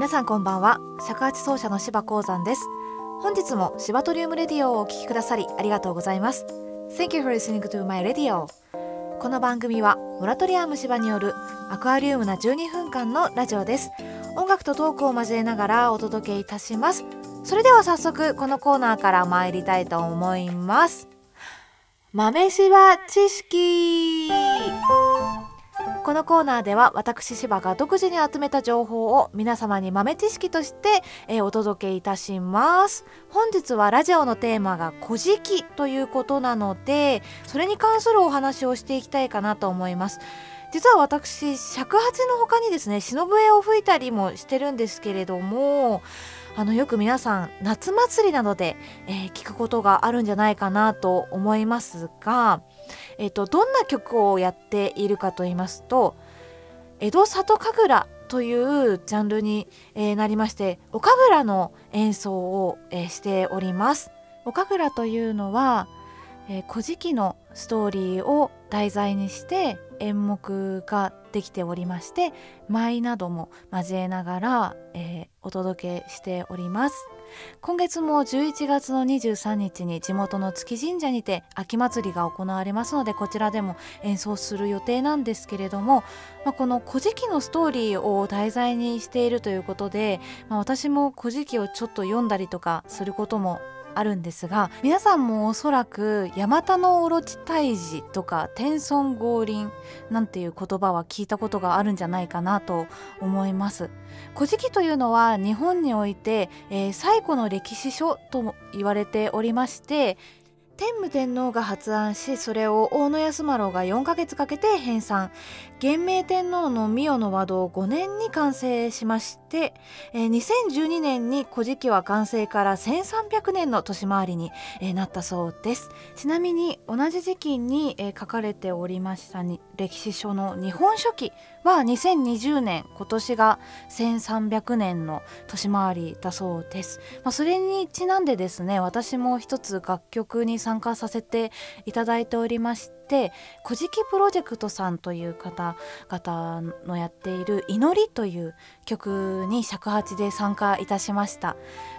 皆さんこんばんは。尺八奏者の柴鉱山です。本日も柴トリウムレディオをお聴きくださりありがとうございます。Thank you for listening to my radio. この番組はモラトリアム芝によるアクアリウムな12分間のラジオです。音楽とトークを交えながらお届けいたします。それでは早速このコーナーから参りたいと思います。豆柴知識。このコーナーでは私柴が独自に集めた情報を皆様に豆知識として、え、お届けいたします。本日はラジオのテーマが「古事記」ということなのでそれに関するお話をしていきたいかなと思います。実は私尺八の他にですね忍笛を吹いたりもしてるんですけれどもあのよく皆さん夏祭りなどで、えー、聞くことがあるんじゃないかなと思いますがえーと、どんな曲をやっているかと言いますと江戸里神楽というジャンルに、えー、なりましてお神楽の演奏を、えー、しております。お神楽というのは「えー、古事記」のストーリーを題材にして演目ができておりまして舞なども交えながら、え、お届けしております今月も11月の23日に地元の月神社にて秋祭りが行われますのでこちらでも演奏する予定なんですけれども、まあ、この「古事記」のストーリーを題材にしているということで、まあ、私も「古事記」をちょっと読んだりとかすることもあるんですが皆さんもおそらく「ヤマタノオロチ退治」とか「天孫合輪」なんていう言葉は聞いたことがあるんじゃないかなと思います。古事記というのは日本において、えー、最古の歴史書とも言われておりまして天武天皇が発案しそれを大野安丸が4ヶ月かけて編纂元明天皇の御代の和道5年に完成しまし、えー、2012年に古事記は完成から1300年の年回りに、えー、なったそうです。ちなみに同じ時期に、えー、書かれておりましたに歴史書の日本書紀は2020年今年が1300年の年回りだそうです、まあ、それにちなんでですね私も一つ楽曲に参加させていただいておりまして「古事記プロジェクト」さんという方々のやっている「祈り」という曲に尺八で参加いたしました。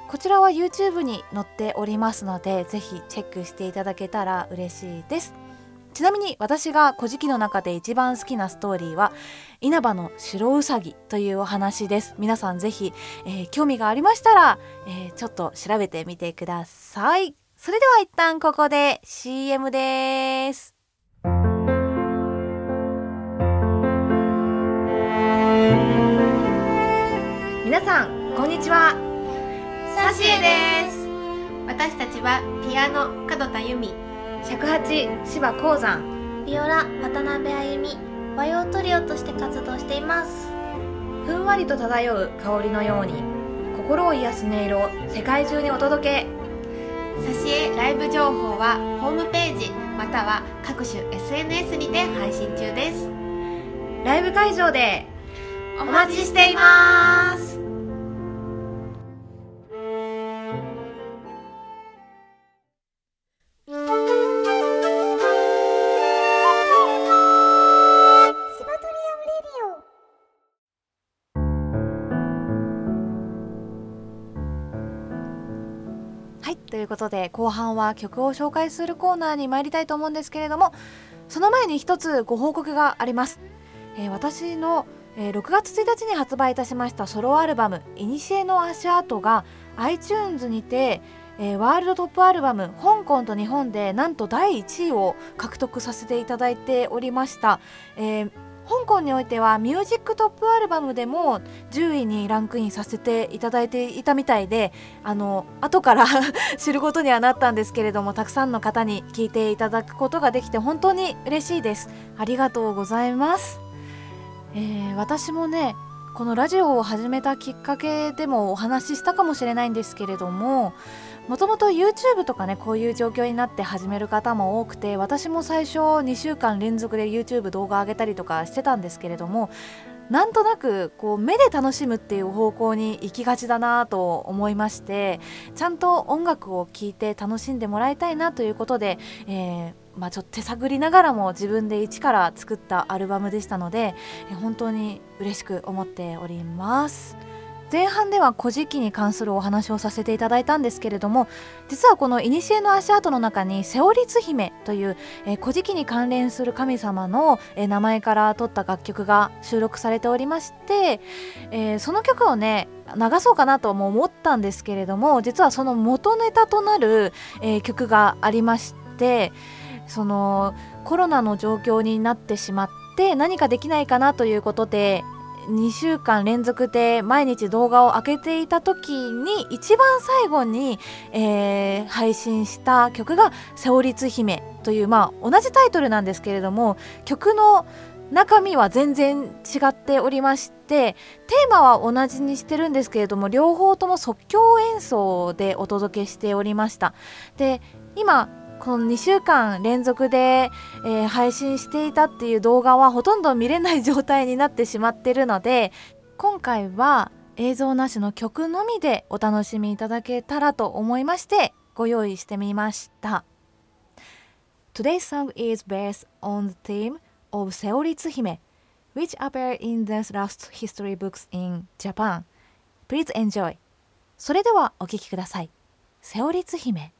こちらは YouTube に載っておりますのでぜひチェックしていただけたら嬉しいです。ちなみに私が「古事記」の中で一番好きなストーリーは稲葉の白うさぎというお話です。皆さんぜひ、えー、興味がありましたら、えー、ちょっと調べてみてください。それでは一旦ここで CM です。皆さんこんにちは。サシエです。私たちはピアノ門田由美尺八芝鉱山。ビオラ渡辺あゆみ和洋トリオとして活動しています。ふんわりと漂う香りのように心を癒す音色を世界中にお届け。挿絵ライブ情報はホームページまたは各種 SNS にて配信中です。ライブ会場でお待ちしていますいうことで後半は曲を紹介するコーナーに参りたいと思うんですけれどもその前に一つご報告があります、えー、私の、えー、6月1日に発売いたしましたソロアルバム「いにしえの足跡」が iTunes にてえー、ワールドトップアルバム香港と日本でなんと第1位を獲得させていただいておりました、えー、香港においてはミュージックトップアルバムでも10位にランクインさせていただいていたみたいであの後から 知ることにはなったんですけれどもたくさんの方に聞いていただくことができて本当に嬉しいです。ありがとうございます、えー、私もねこのラジオを始めたきっかけでもお話ししたかもしれないんですけれどももともと YouTube とかねこういう状況になって始める方も多くて私も最初2週間連続で YouTube 動画上げたりとかしてたんですけれどもなんとなくこう目で楽しむっていう方向に行きがちだなと思いましてちゃんと音楽を聴いて楽しんでもらいたいなということで、えーまあ、ちょっと手探りながらも自分で一から作ったアルバムでしたので本当に嬉しく思っております。前半では古事記に関するお話をさせていただいたんですけれども実はこの古の足跡の中にセオリツ姫という、えー、古事記に関連する神様の、えー、名前から取った楽曲が収録されておりまして、えー、その曲をね流そうかなとも思ったんですけれども実はその元ネタとなる、え、曲がありましてそのコロナの状況になってしまって何かできないかなということで2週間連続で毎日動画を上げていた時に一番最後に、えー、配信した曲が「セオリツ姫」という、まあ、同じタイトルなんですけれども曲の中身は全然違っておりましてテーマは同じにしてるんですけれども両方とも即興演奏でお届けしておりました。で今この2週間連続で、えー、配信していたっていう動画はほとんど見れない状態になってしまってるので今回は映像なしの曲のみでお楽しみいただけたらと思いましてご用意してみました。Today's song is based on the theme of セオリツ姫 which appear in the last history books in Japan. Please enjoy. それではお聴きください。セオリツ姫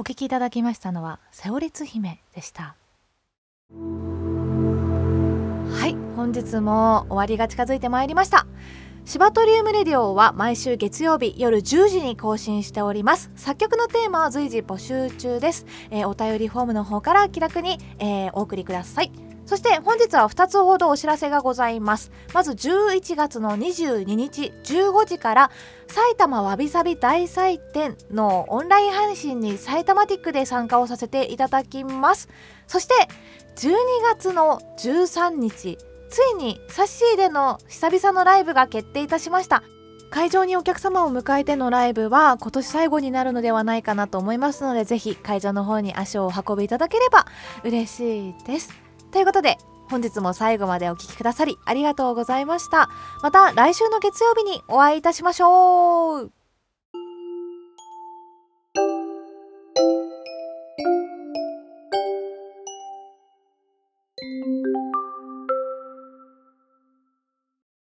お聴きいただきましたのはセオリツ姫でした。はい本日も終わりが近づいてまいりました。シバトリウムレディオは毎週月曜日夜10時に更新しております。作曲のテーマは随時募集中です、えー、お便りフォームの方から気楽に、えー、お送りください。そして本日は2つほどお知らせがございます。まず11月の22日15時から埼玉わびさび大祭典のオンライン配信に埼玉ティックで参加をさせていただきます。そして12月の13日ついにサッシーでの久々のライブが決定いたしました。会場にお客様を迎えてのライブは今年最後になるのではないかなと思いますのでぜひ会場の方に足をお運びいただければ嬉しいです。ということで本日も最後までお聴きくださりありがとうございました。また来週の月曜日にお会いいたしましょう。